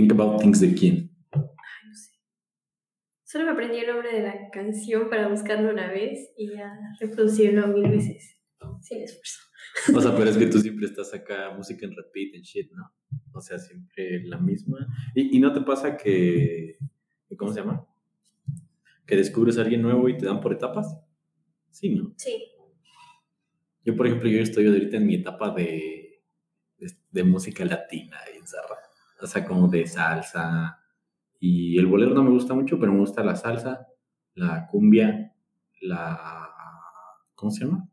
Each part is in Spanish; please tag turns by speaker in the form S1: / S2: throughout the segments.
S1: Think About Things de quién.
S2: Ay, no sé. Solo me aprendí el nombre de la canción para buscarlo una vez y ya reproducirlo mil veces. Sin esfuerzo.
S1: O sea, pero es que tú siempre estás acá, música en repeat and shit, ¿no? O sea, siempre la misma. ¿Y, y no te pasa que, ¿cómo se llama? Que descubres a alguien nuevo y te dan por etapas. Sí, ¿no?
S2: Sí.
S1: Yo, por ejemplo, yo estoy ahorita en mi etapa de, de, de música latina y zarra. O sea, como de salsa. Y el bolero no me gusta mucho, pero me gusta la salsa, la cumbia, la... ¿Cómo se llama?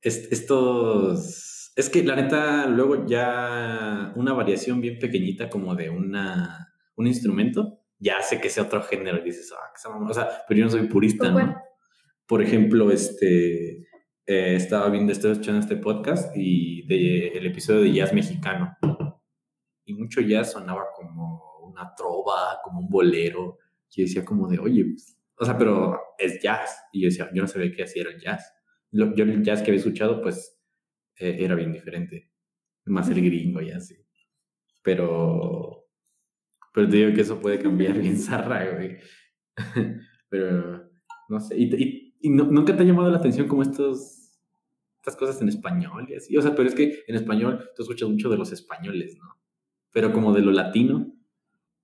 S1: Est- estos... Es que la neta, luego ya una variación bien pequeñita como de una, un instrumento, ya hace que sea otro género y dices, ah, esa mamá-". O sea, pero yo no soy purista,
S2: ¿Con
S1: ¿no? Por ejemplo, este, eh, estaba viendo, estoy escuchando este podcast y de, el episodio de jazz mexicano. Y mucho jazz sonaba como una trova, como un bolero. Y yo decía como de, oye, pues, o sea, pero es jazz. Y yo decía, yo no sabía qué hacía era el jazz. Lo- yo el jazz que había escuchado, pues, eh, era bien diferente. Más el gringo y así. Pero, pero te digo que eso puede cambiar bien zarra, güey. pero, no sé. ¿Y, y, y no- nunca te ha llamado la atención como estos, estas cosas en español y así? O sea, pero es que en español tú escuchas mucho de los españoles, ¿no? Pero como de lo latino.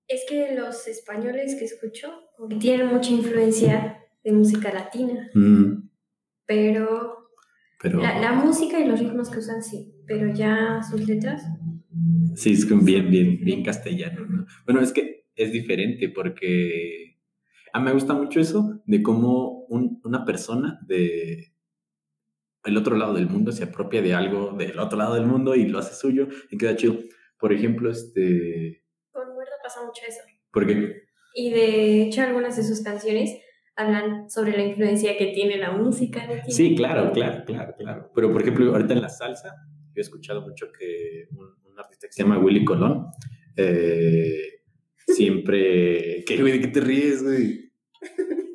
S2: Es que los españoles que escucho tienen mucha influencia de música latina,
S1: mm,
S2: pero
S1: pero
S2: la, la música y los ritmos que usan sí, pero ya sus letras.
S1: sí, es bien, bien, bien castellano, ¿no? Bueno, es que es diferente porque a mí me gusta mucho eso de cómo un- una persona de el otro lado del mundo se apropia de algo del otro lado del mundo y lo hace suyo y queda chido. Por ejemplo, este,
S2: Con Muerto pasa mucho eso.
S1: porque
S2: Y de hecho algunas de sus canciones hablan sobre la influencia que tiene la música latina.
S1: Sí, claro, claro, claro, claro. Pero por ejemplo, ahorita en la salsa, yo he escuchado mucho que un, un artista que se llama Willy Colón, eh, siempre... ¿Qué, güey? ¿De qué te ríes, güey?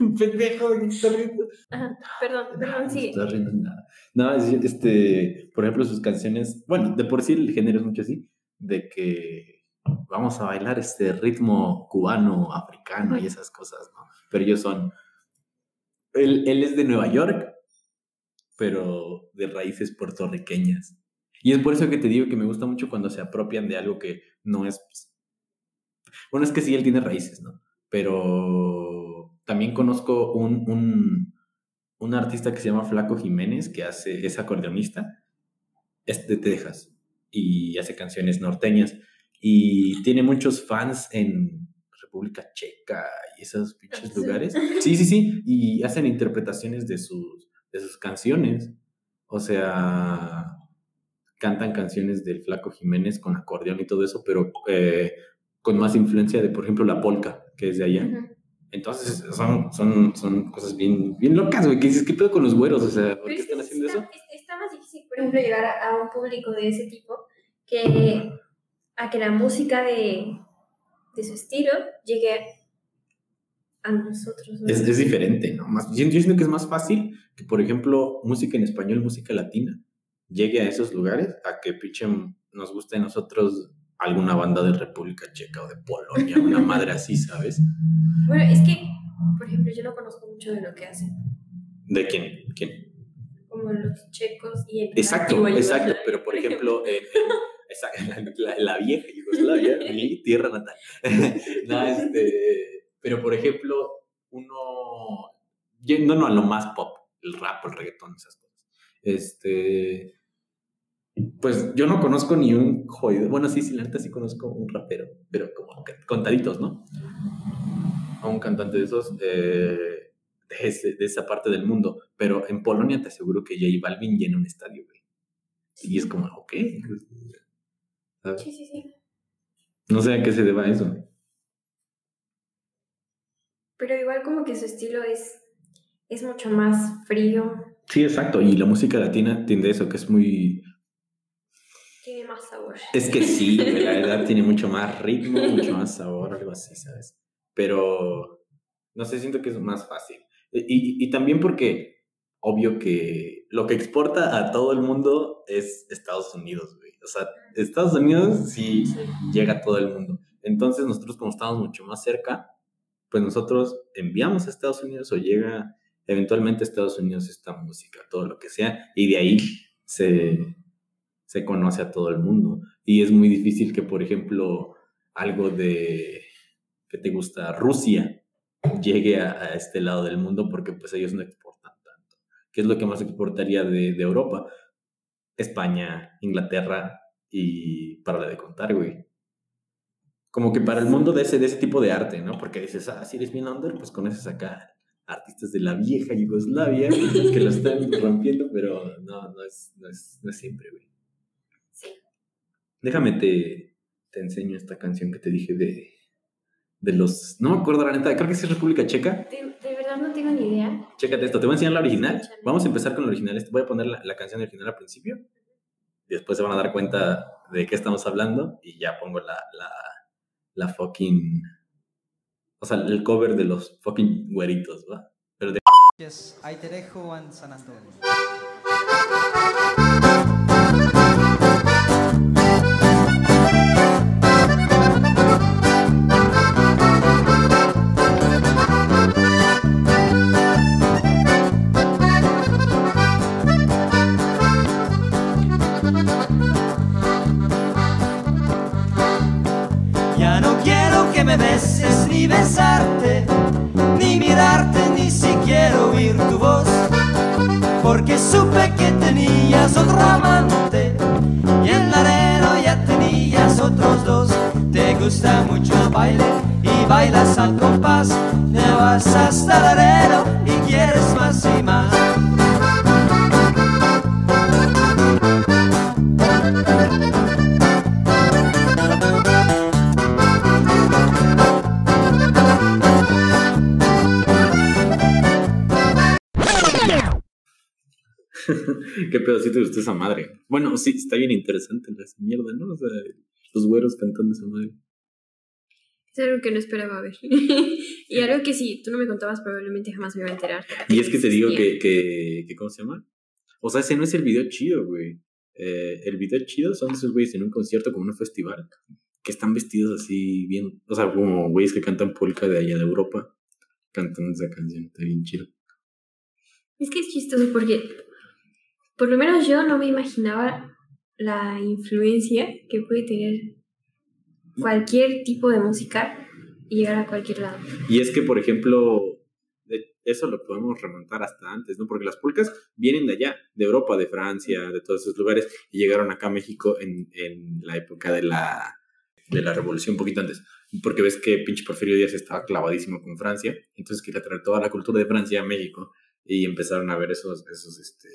S1: Pendejo, ¿de qué te estás riendo?
S2: Ajá, perdón, perdón,
S1: No
S2: sí.
S1: estás riendo en nada. No, es, este, por ejemplo, sus canciones, bueno, de por sí el género es mucho así, de que vamos a bailar este ritmo cubano, africano y esas cosas, ¿no? Pero ellos son, él, él es de Nueva York, pero de raíces puertorriqueñas. Y es por eso que te digo que me gusta mucho cuando se apropian de algo que no es... pues, Bueno, es que sí, él tiene raíces, ¿no? Pero también conozco un, un, un artista que se llama Flaco Jiménez, que hace, es acordeonista, es de Texas y hace canciones norteñas. Y tiene muchos fans en República Checa y esos pinches lugares. Sí, sí, sí. Y hacen interpretaciones de sus, de sus canciones. O sea, cantan canciones del Flaco Jiménez con acordeón y todo eso, pero eh, con más influencia de, por ejemplo, la polka, que es de allá.
S2: Ujú.
S1: Entonces, son, son, son cosas bien, bien locas, güey. ¿Qué dices? ¿Qué pedo con los güeros? O sea, ¿por qué
S2: es
S1: están haciendo
S2: está,
S1: eso?
S2: es- Está más difícil, por ejemplo, llegar a, a un público de ese tipo que a que la música de, de su estilo llegue a nosotros. ¿no?
S1: Es, es diferente, ¿no? Más, yo, yo siento que es más fácil que, por ejemplo, música en español, música latina, llegue a esos lugares a que pinche nos guste a nosotros alguna banda de República Checa o de Polonia, una madre así, ¿sabes?
S2: Bueno, es que, por ejemplo, yo no conozco mucho de lo que hacen,
S1: ¿De quién? ¿Quién?
S2: como los checos y el
S1: Exacto, exacto. Pero, por ejemplo, exacto, la, la vieja Yugoslavia, mi tierra natal. no, este, pero, por ejemplo, uno, yéndonos a lo más pop, el rap, el reggaetón, esas cosas. Este, pues yo no conozco ni un jodido, bueno, sí, sí, la neta sí conozco un rapero, pero como contaditos, ¿no? A un cantante de esos, eh, de, ese- de esa parte del mundo. Pero en Polonia te aseguro que J Balvin llena un estadio, güey. Y es como, ok. ¿sabes?
S2: Sí, sí, sí.
S1: No sé a qué se deba eso.
S2: Pero igual como que su estilo es, es mucho más frío,
S1: Sí, exacto. Y la música latina tiende a eso, que es muy...
S2: tiene más sabor.
S1: Es que sí, la verdad tiene mucho más ritmo, mucho más sabor, algo así, ¿sabes? Pero, no sé, siento que es más fácil. Y, y- y también porque, obvio que lo que exporta a todo el mundo es Estados Unidos, güey. O sea, Estados Unidos sí llega a todo el mundo. Entonces nosotros como estamos mucho más cerca, pues nosotros enviamos a Estados Unidos o llega eventualmente a Estados Unidos esta música, todo lo que sea, y de ahí se, se conoce a todo el mundo. Y es muy difícil que, por ejemplo, algo de, que te gusta, Rusia, llegue a, este lado del mundo porque pues ellos no exportan tanto. ¿Qué es lo que más exportaría de, Europa? España, Inglaterra y para de contar, güey. Como que para el mundo de ese, de ese tipo de arte, ¿no? Porque dices, ah, si eres bien under, pues conoces acá artistas de la vieja Yugoslavia que lo están rompiendo, pero no, no es, no es, no es siempre, güey. Déjame te, te enseño esta canción que te dije de, de los... No me acuerdo la neta, creo que es República Checa.
S2: De, de, verdad no tengo ni idea.
S1: Chécate esto, te voy a enseñar la original. Vamos a empezar con la original. Voy a poner la, la canción original al principio. Después se van a dar cuenta de qué estamos hablando. Y ya pongo la, la la fucking. O sea, el cover de los fucking güeritos, ¿va? Pero de.
S3: Ahí te dejo en San Antonio. Gusta mucho baile y bailas al compás. Te vas hasta el arena y quieres más y más.
S1: ¿Qué pedacito te gustó esa madre? Bueno, sí, está bien interesante la mierda, ¿no? O sea, los güeros cantando esa madre.
S2: Es algo que no esperaba ver. y algo que si tú no me contabas, probablemente jamás me iba a enterar.
S1: Y es que te digo que, que, que, ¿cómo se llama? O sea, ese no es el video chido, güey. Eh, el video chido son esos güeyes en un concierto como un festival que están vestidos así bien, o sea, como güeyes que cantan polka de allá de Europa, cantando esa canción, está bien chido.
S2: Es que es chistoso porque por lo menos yo no me imaginaba la influencia que puede tener cualquier tipo de música y llegar a cualquier lado.
S1: Y es que, por ejemplo, eso lo podemos remontar hasta antes, ¿no? Porque las pulcas vienen de allá, de Europa, de Francia, de todos esos lugares, y llegaron acá a México en, en la época de la, de la revolución, un poquito antes. Porque ves que pinche Porfirio Díaz estaba clavadísimo con Francia, entonces quería traer toda la cultura de Francia a México, y empezaron a ver esos, esos, este,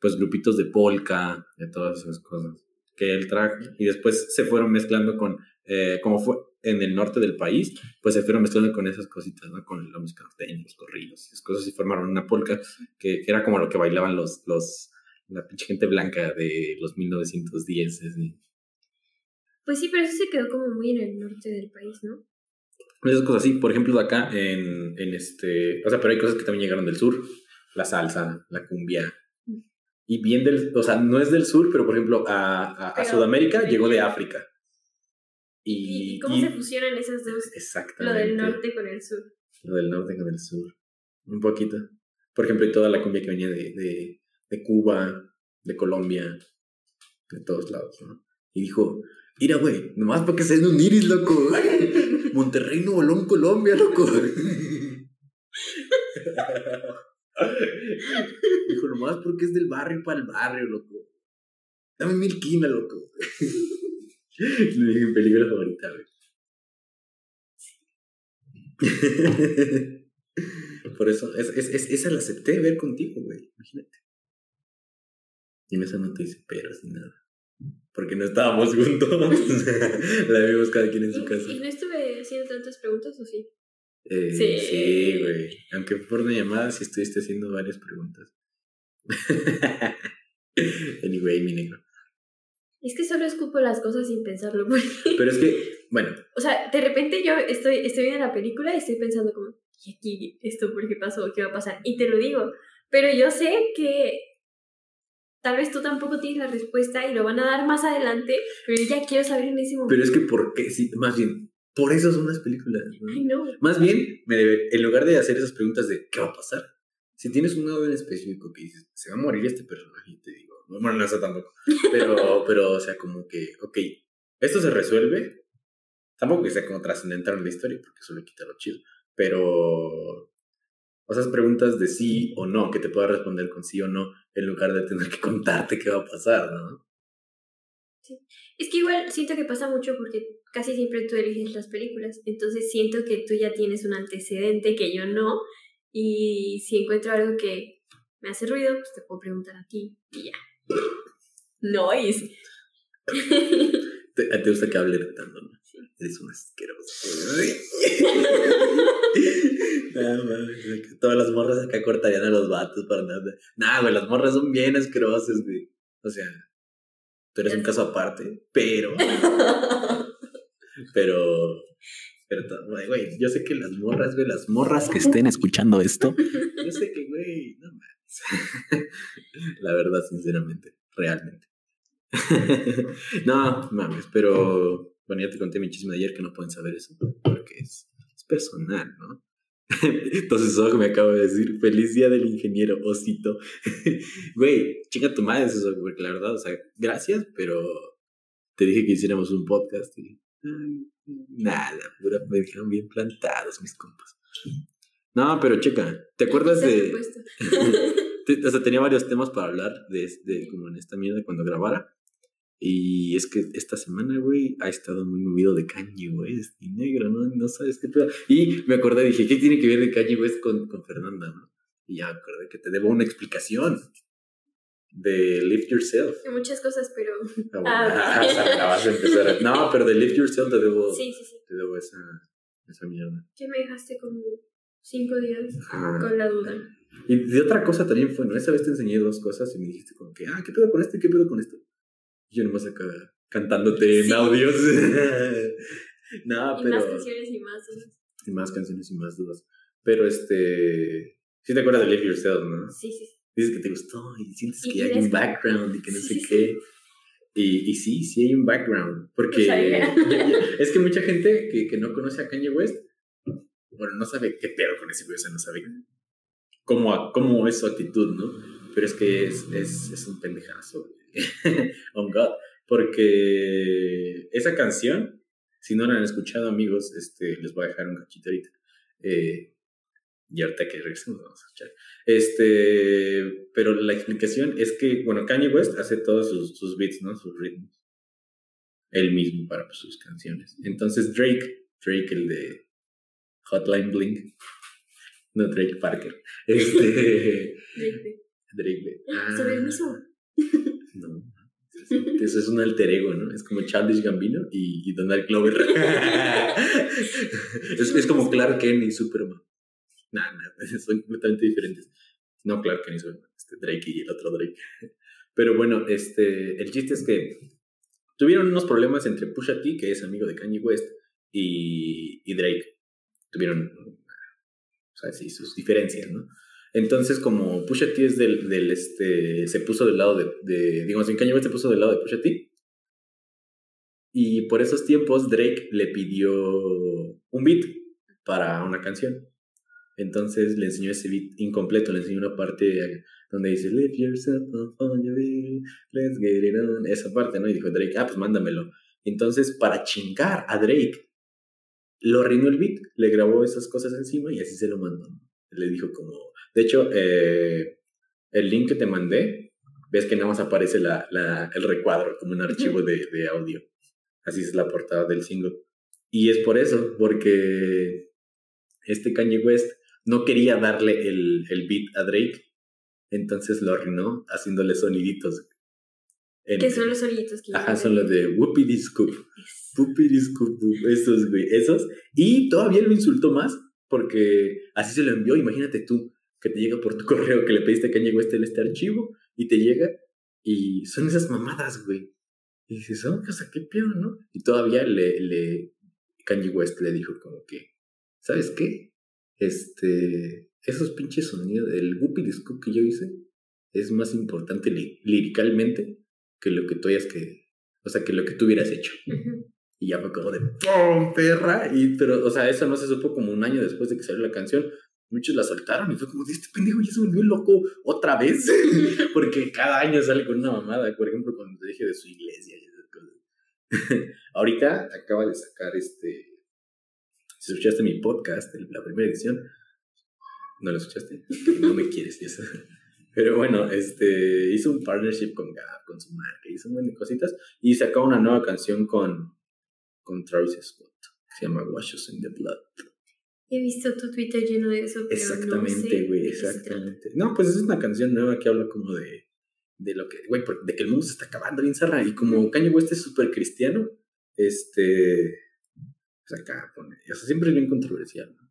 S1: pues grupitos de polka, de todas esas cosas que él trajo y después se fueron mezclando con, eh, como fue en el norte del país, pues se fueron mezclando con esas cositas, ¿no? Con la música norteña, los corridos, esas cosas y formaron una polka que, era como lo que bailaban los, los, la pinche gente blanca de los 1910.
S2: Pues sí, pero eso se quedó como muy en el norte del país, ¿no?
S1: Esas cosas sí, por ejemplo, de acá en, en este, o sea, pero hay cosas que también llegaron del sur, la salsa, la cumbia, y bien del, o sea, no es del sur, pero por ejemplo a, a, Sudamérica llegó de África.
S2: Y, cómo se fusionan esas dos? Exactamente. Lo del norte con el sur.
S1: Lo del norte con el sur. Un poquito. Por ejemplo, y toda la cumbia que venía de, de, de Cuba, de Colombia, de todos lados, ¿no? Y dijo, mira, güey, nomás porque se un iris, loco. Monterrey, Nuevo León, Colombia, loco. Dijo, nomás porque es del barrio para el barrio, loco. Dame mil quina, loco. Le dije, película favorita, güey. Por eso, es, es, es, esa la acepté ver contigo, güey. Imagínate. Y en esa no te hice pero sin nada. Porque no estábamos juntos. la vimos cada quien en su casa.
S2: ¿Y no estuve haciendo tantas preguntas o sí?
S1: Eh, sí. Sí, güey. Aunque por una llamada sí estuviste haciendo varias preguntas. anyway, mi negro.
S2: Es que solo escupo las cosas sin pensarlo.
S1: Pero es que, bueno.
S2: O sea, de repente yo estoy, estoy viendo la película y estoy pensando como, ¿y aquí esto por qué pasó? ¿Qué va a pasar? Y te lo digo. Pero yo sé que tal vez tú tampoco tienes la respuesta y lo van a dar más adelante, pero yo ya quiero saber en ese momento.
S1: Pero es que, ¿por qué? Sí, más bien, por eso son las películas. ¿no?
S2: Ay, no.
S1: Más bien, me debe- en lugar de hacer esas preguntas de ¿qué va a pasar? Si tienes un lado en específico que dices, se va a morir este personaje, y te digo, no, bueno, no eso tampoco. Pero, pero, o sea, como que, ok, esto se resuelve. Tampoco que sea como trascendental en la historia, porque eso le quita lo chido. Pero, o esas preguntas de sí o no, que te pueda responder con sí o no, en lugar de tener que contarte qué va a pasar, ¿no?
S2: Es que igual siento que pasa mucho porque casi siempre tú eliges las películas, entonces siento que tú ya tienes un antecedente que yo no, y si encuentro algo que me hace ruido, pues te puedo preguntar a ti y ya. No es.
S1: Te, te gusta que hable tanto, ¿no?
S2: Sí.
S1: Eres un asqueroso. todas las morras acá cortarían a los vatos para de- Nah, güey, las morras son bien asquerosas, güey. O sea, tú eres un caso aparte, pero. Pero. Pero, güey, yo sé que las morras, güey, las morras que estén escuchando esto, yo sé que, güey, no mames. La verdad, sinceramente, realmente. no, mames, pero bueno, ya te conté mi chisme de ayer que no pueden saber eso, porque es, es personal, ¿no? Entonces, que me acabo de decir, feliz día del ingeniero, osito. Güey, chica tu madre eso, porque la verdad, o sea, gracias, pero te dije que hiciéramos un podcast y nada, pura, me dejaron bien plantados mis compas. No, pero checa, ¿te acuerdas de...? o sea, tenía varios temas para hablar de, de como en esta mierda cuando grabara. Y es que esta semana, güey, ha estado muy movido de Kanye West y negro, ¿no? No sabes qué pedo. Y me acordé, dije, ¿qué tiene que ver de Kanye West con, con Fernanda, no? Y ya me acordé que te debo una explicación de Lift Yourself.
S2: Hay muchas cosas, pero
S1: Ah, bueno,
S2: Ah, ok.
S1: o sea, la vas a empezar a- No, pero de Lift Yourself te debo,
S2: sí, sí, sí.
S1: te debo esa, esa mierda.
S2: Que me dejaste como cinco días
S1: Ajá.
S2: con la duda.
S1: Y de otra cosa también fue, ¿no? Esa vez te enseñé dos cosas y me dijiste como que, ah, ¿qué pedo con esto y qué pedo con esto? Y yo nomás acá cantándote en audios. no,
S2: y
S1: pero...
S2: más canciones y más dudas.
S1: y más canciones y más dudas. Pero este... Sí te acuerdas de Live Yourself, ¿no?
S2: Sí, sí, sí.
S1: Dices que te gustó y sientes
S2: Y
S1: que hay
S2: eres
S1: un background y que no
S2: Sí,
S1: sé
S2: sí,
S1: qué. Y, y sí, sí hay un background. Porque
S2: No sabía.
S1: ya- ya- es que mucha gente que, que no conoce a Kanye West, bueno, no sabe qué pedo con ese güey, o sea, no sabe cómo, cómo es su actitud, ¿no? Pero es que es, es, es un pendejazo. On God. Porque esa canción, si no la han escuchado, amigos, este, les voy a dejar un cachito ahorita. Eh, y ahorita que regresemos vamos a escuchar. Este, pero la explicación es que, bueno, Kanye West hace todos sus, sus beats, ¿no? Sus ritmos. Él mismo para pues, sus canciones. Entonces Drake, Drake el de Hotline Bling, no Drake Parker, este,
S2: Drake.
S1: Drake, ah,
S2: Sobre el mismo.
S1: No, eso es un alter ego, ¿no? Es como Childish Gambino y, y Donald Glover. es, es como Clark Kent y Superman. Son completamente diferentes. No Clark Kent y Superman, este Drake y el otro Drake. Pero bueno, este, el chiste es que tuvieron unos problemas entre Pusha T, que es amigo de Kanye West, y, Drake. Tuvieron, sus diferencias, ¿no? Entonces, como Pusha T es del, del este, se puso del lado de, de digamos, en Kanye West se puso del lado de Pusha T. Y por esos tiempos Drake le pidió un beat para una canción. Entonces le enseñó ese beat incompleto, le enseñó una parte donde dice Lift yourself up on your feet, let's get it on. Esa parte, ¿no? Y dijo Drake, ah, pues mándamelo. Entonces, para chingar a Drake, lo arruinó el beat, le grabó esas cosas encima y así se lo mandó. Le dijo como, de hecho, eh, el link que te mandé, ves que nada más aparece la, la, el recuadro como un archivo de, de audio. Así es la portada del single. Y es por eso, porque este Kanye West no quería darle el, el beat a Drake, entonces lo arruinó haciéndole soniditos. En-
S2: Que son los soniditos que
S1: Ajá, son los de Whoopity Scoop. Whoopity Scoop, esos, güey, esos. Y todavía lo insultó más porque así se lo envió. Imagínate tú que te llega por tu correo que le pediste a Kanye West en este archivo y te llega y son esas mamadas, güey. Y dices, oh, o sea, qué peor, ¿no? Y todavía le, le, Kanye West le dijo como que, ¿sabes qué? Este, esos pinches sonidos, el Whoopity Scoop que yo hice, es más importante lí- líricamente que lo que tú hayas que, o sea, que lo que tú hubieras hecho. Y ya fue como de ¡pum! perra. Y, pero, o sea, eso no se supo como un año después de que salió la canción. Muchos la soltaron y fue como de este pendejo ya se volvió loco otra vez. Porque cada año sale con una mamada. Por ejemplo, cuando te dije de su iglesia y esas cosas. Ahorita acaba de sacar este. Si escuchaste mi podcast, la primera edición, ¿no lo escuchaste? No me quieres, sabes. Pero bueno, este, hizo un partnership con Gap, con su marca, hizo un montón de cositas y sacó una nueva canción con, con Travis Scott, que se llama Wash Us in the Blood.
S2: He visto tu Twitter lleno de eso, pero
S1: Exactamente,
S2: no sé
S1: güey, exactamente. No, pues es una canción nueva que habla como de, de lo que, güey, de que el mundo se está acabando bien zarra. Y como Kanye West es súper cristiano, este, pues acá pone, o sea, siempre es bien controversial, ¿no?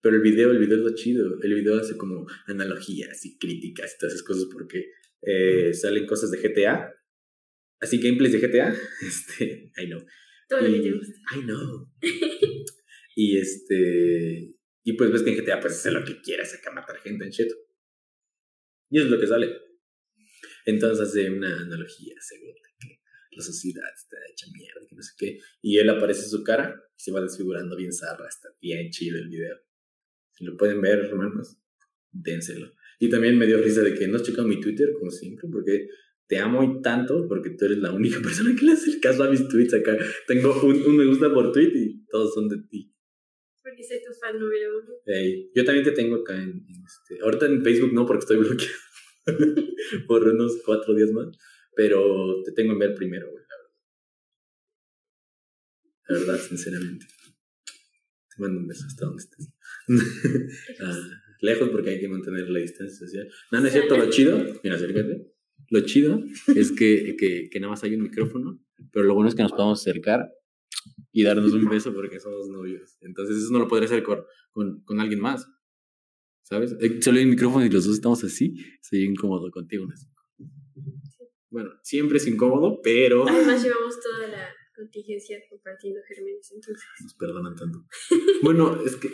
S1: Pero el video, el video es lo chido. El video hace como analogías y críticas y todas esas cosas porque eh, salen cosas de GTA. Así, gameplays de GTA. Este, I know.
S2: Todo lo que
S1: Y-
S2: te gusta.
S1: I know. y este. Y pues ves que en GTA pues hace lo que quieras acá matar gente en shit. Y eso es lo que sale. Entonces hace una analogía según de que la sociedad está hecha mierda, que no sé qué. Y él aparece su cara y se va desfigurando bien zarra. Está bien chido el video. Si lo pueden ver, hermanos, dénselo. Y también me dio risa de que no has checado mi Twitter, como siempre, porque te amo y tanto, porque tú eres la única persona que le hace el caso a mis tweets acá. Tengo un, un me gusta por tweet y todos son de ti.
S2: Porque soy tu fan número uno.
S1: Ey, yo también te tengo acá en, en este. Ahorita en Facebook no, porque estoy bloqueado por unos cuatro días más. Pero te tengo en ver primero, güey, la verdad. La verdad, sinceramente. Te mando un beso hasta donde estés. Ah, lejos porque hay que mantener la distancia social. No, no es cierto, lo chido. Mira, acércate. Lo chido es que, que, que nada más hay un micrófono, pero lo bueno es que nos podemos acercar y darnos un beso porque somos novios. Entonces, eso no lo podría hacer con, con, con alguien más. ¿Sabes? Eh, Solo hay un micrófono y los dos estamos así. Soy incómodo contigo. ¿no? Bueno, siempre es incómodo, pero
S2: Además llevamos toda la contingencia compartiendo gérmenes, entonces.
S1: nos perdonan tanto. Bueno, es que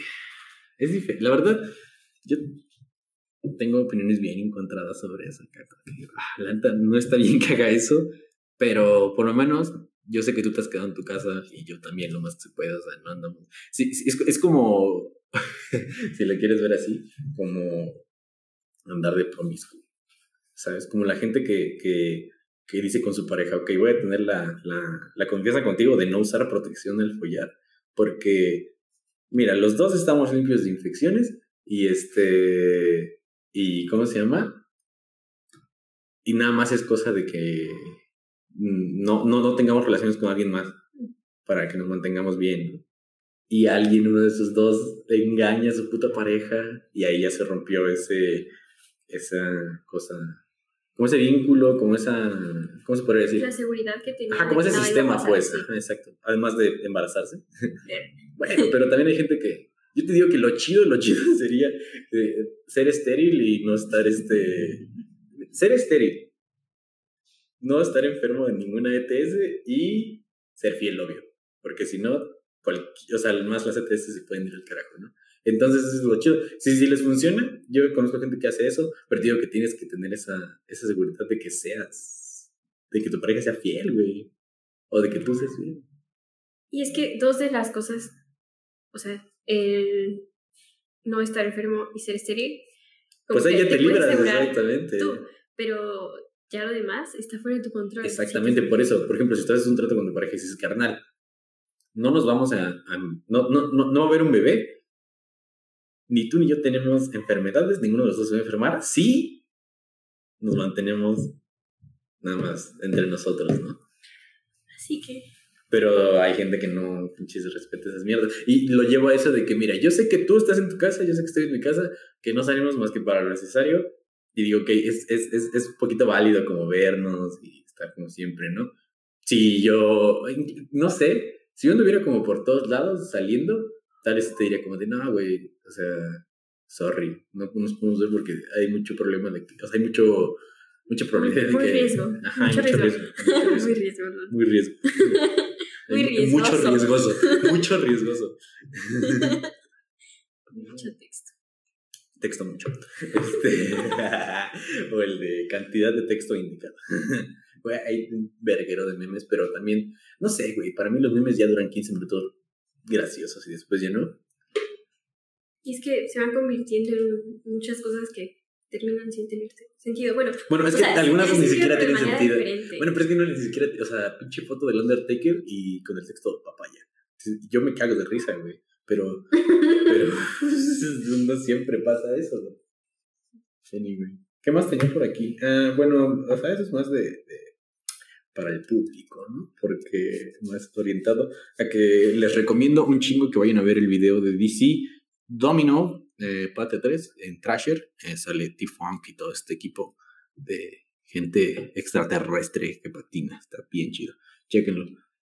S1: es diferente. La verdad, yo tengo opiniones bien encontradas sobre porque, ah, La neta, no está bien que haga eso, pero por lo menos yo sé que tú te has quedado en tu casa y yo también lo más que se pueda. O sea, no andamos. Sí, sí, es, es como, si lo quieres ver así, como andar de promiscuo. ¿Sabes? Como la gente que, que, que dice con su pareja, ok, voy a tener la, la, la confianza contigo de no usar protección al follar, porque, mira, los dos estamos limpios de infecciones y este, y ¿cómo se llama? Y nada más es cosa de que no, no, no tengamos relaciones con alguien más para que nos mantengamos bien. Y alguien, uno de esos dos, engaña a su puta pareja y ahí ya se rompió ese, esa cosa, como ese vínculo, como esa, ¿cómo se podría decir?
S2: La seguridad que tenía.
S1: Ajá, como ese sistema,
S2: pasar,
S1: pues.
S2: sí.
S1: Ajá, exacto. Además de embarazarse. bueno, pero también hay gente que. Yo te digo que lo chido, lo chido sería eh, ser estéril y no estar este. Ser estéril. No estar enfermo de ninguna ETS y ser fiel, obvio. Porque si no, o sea, más las ETS se pueden ir al carajo, ¿no? Entonces, eso es lo chido. Si, si les funciona, yo conozco gente que hace eso, pero te digo que tienes que tener esa, esa seguridad de que seas, de que tu pareja sea fiel, güey. O de que tú seas fiel.
S2: Y es que dos de las cosas, o sea, el no estar enfermo y ser estéril.
S1: Pues ahí ya te
S2: puedes
S1: libras, exactamente.
S2: tú, pero ya lo demás está fuera de tu control.
S1: Exactamente, por eso. Por ejemplo, si tú haces un trato con tu pareja y dices, carnal, no nos vamos a. a- no, no, no, no va a haber un bebé. Ni tú ni yo tenemos enfermedades, ninguno de los dos se va a enfermar. Sí, nos mantenemos nada más entre nosotros, ¿no?
S2: Así que
S1: Pero hay gente que no pinches respeta esas mierdas. Y lo llevo a eso de que, mira, yo sé que tú estás en tu casa, yo sé que estoy en mi casa, que no salimos más que para lo necesario. Y digo, ok, es, es, es, es un poquito válido como vernos y estar como siempre, ¿no? Si yo, no sé, si yo anduviera como por todos lados saliendo, tal vez te diría como de, no, güey, o sea, sorry, no nos podemos ver porque hay mucho problema de o sea, hay mucho, mucho problema de
S2: Muy
S1: que...
S2: riesgo,
S1: Ajá,
S2: mucho
S1: mucho
S2: riesgo.
S1: riesgo. mucho riesgo.
S2: muy riesgo.
S1: Muy riesgo.
S2: Muy
S1: Hay Mucho
S2: riesgoso.
S1: riesgoso. Mucho riesgoso.
S2: Mucho texto.
S1: texto mucho. Este, o el de cantidad de texto indicado. Güey, hay un verguero de memes, pero también, no sé, güey, para mí los memes ya duran 15 minutos graciosos y después ya no.
S2: Y es que se van convirtiendo en muchas cosas que terminan sin tener sentido. Bueno,
S1: Bueno, es que
S2: sea,
S1: algunas ni siquiera tienen sentido.
S2: diferente.
S1: Bueno, pero es que no ni siquiera, o sea, pinche foto del Undertaker y con el texto papaya. Yo me cago de risa, güey. Pero, pero no siempre pasa eso, ¿no? Anyway. ¿Qué más tenía por aquí? Ah, bueno, o sea, eso es más de, de- para el público, ¿no? Porque más orientado a que les recomiendo un chingo que vayan a ver el video de DC Domino, eh, parte 3, en Thrasher. Eh, sale T-Funk y todo este equipo de gente extraterrestre que patina. Está bien chido. Chéquenlo.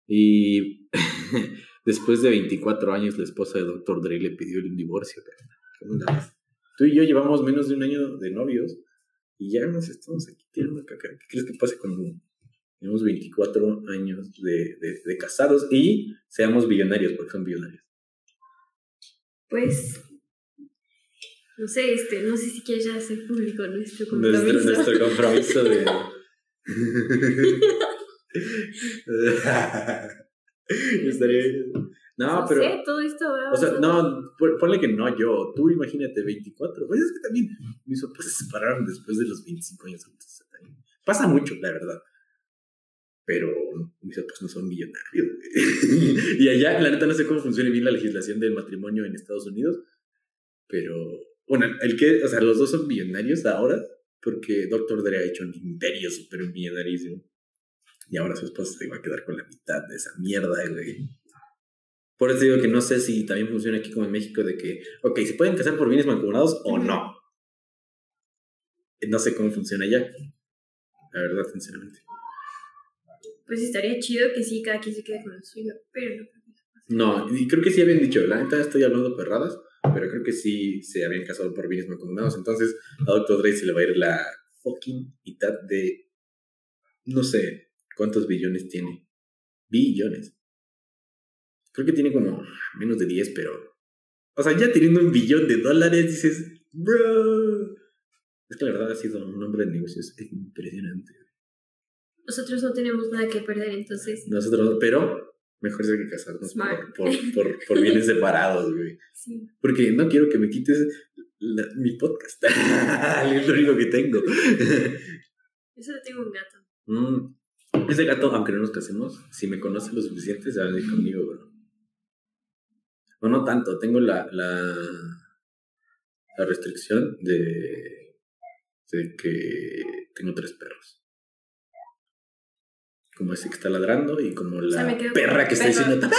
S1: Y después de 24 años, la esposa de Dr. Dre le pidió el divorcio. Tú y yo llevamos menos de un año de novios y ya nos estamos aquí tirando caca. ¿Qué crees que pase cuando tenemos 24 años de, de, de casados y seamos billonarios? Porque son billonarios.
S2: Pues, no sé, este, no sé si quieres ya hacer público nuestro
S1: Nuestro,
S2: compromiso.
S1: nuestro compromiso de. Estaría. No, pero.
S2: sé, todo esto va
S1: O sea,
S2: basado-
S1: no, pon- ponle que no yo. Tú imagínate 24. Pues es que también mis papás se separaron después de los 25 años. Pasa mucho, la verdad. Pero mis papás no son millonarios. güey. y allá, la neta, no sé cómo funciona bien la legislación del matrimonio en Estados Unidos. Pero, bueno, el que, o sea, los dos son millonarios ahora. Porque Dr. Dre ha hecho un imperio súper millonarísimo. Y ahora su esposa se va a quedar con la mitad de esa mierda, güey. Por eso digo que no sé si también funciona aquí como en México de que, ok, ¿se pueden casar por bienes mancomunados o no? No sé cómo funciona allá. La verdad, sinceramente.
S2: Pues estaría chido que sí, cada quien se quede con lo suyo, pero no.
S1: No, y creo que sí habían dicho, la neta estoy hablando perradas, pero creo que sí se habían casado por bienes mancomunados. Entonces a Dr. Dre se le va a ir la fucking mitad de, no sé cuántos billones tiene. Billones. Creo que tiene como menos de 10, pero... O sea, ya teniendo un billón de dólares, dices, bro. Es que la verdad ha sido un hombre de negocios impresionante.
S2: Nosotros no tenemos nada que perder, entonces,
S1: Nosotros, pero mejor es que casarnos por, por, por, por bienes separados, güey.
S2: sí.
S1: Porque no quiero que me quites la- mi podcast. es lo único que tengo.
S2: Yo solo tengo un gato.
S1: Mm, Ese gato, aunque no nos casemos, si me conoce lo suficiente, se va a venir conmigo, bro. No, no tanto. Tengo la, la, la restricción de, de que tengo tres perros. Como ese que está ladrando y como la
S2: sea,
S1: perra que está
S2: perro.
S1: diciendo "Papá".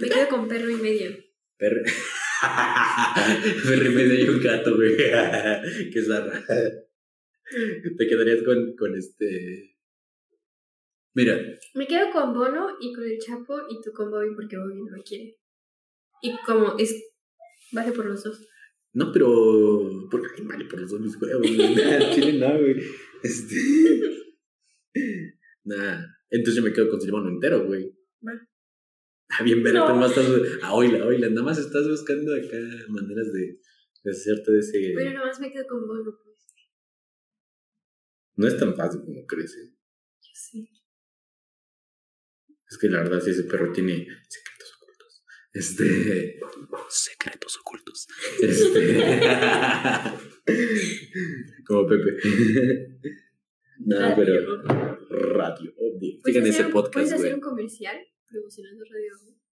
S2: Me quedo con perro y medio.
S1: Perro. Perro y medio y un gato, güey. Qué zarra. Te quedarías con, con este. Mira,
S2: Me quedo con Bono y con el Chapo y tú con Bobby porque Bobby no me quiere. Y como es, vale por los dos.
S1: no, pero. Porque ay, vale por los dos mis huevos, Chile no, güey. Este. Nah. Entonces yo me quedo con Silvano entero, güey.
S2: Va.
S1: Ah, bien, verga,
S2: No.
S1: tú más estás. Ah, oíla, oíla. Nada más estás buscando acá maneras de, de hacerte de ese.
S2: Pero nomás me quedo con Bono, pues.
S1: No es tan fácil como crees, ¿eh?
S2: Yo sí.
S1: Es que la verdad sí ese perro tiene secretos ocultos. Este. Secretos ocultos. Este. Como Pepe. No,
S2: Radio.
S1: pero. Radio. obvio.
S2: ¿Puedes
S1: Sigan ese podcast,
S2: ¿Puedes hacer un comercial promocionando Radio Bono?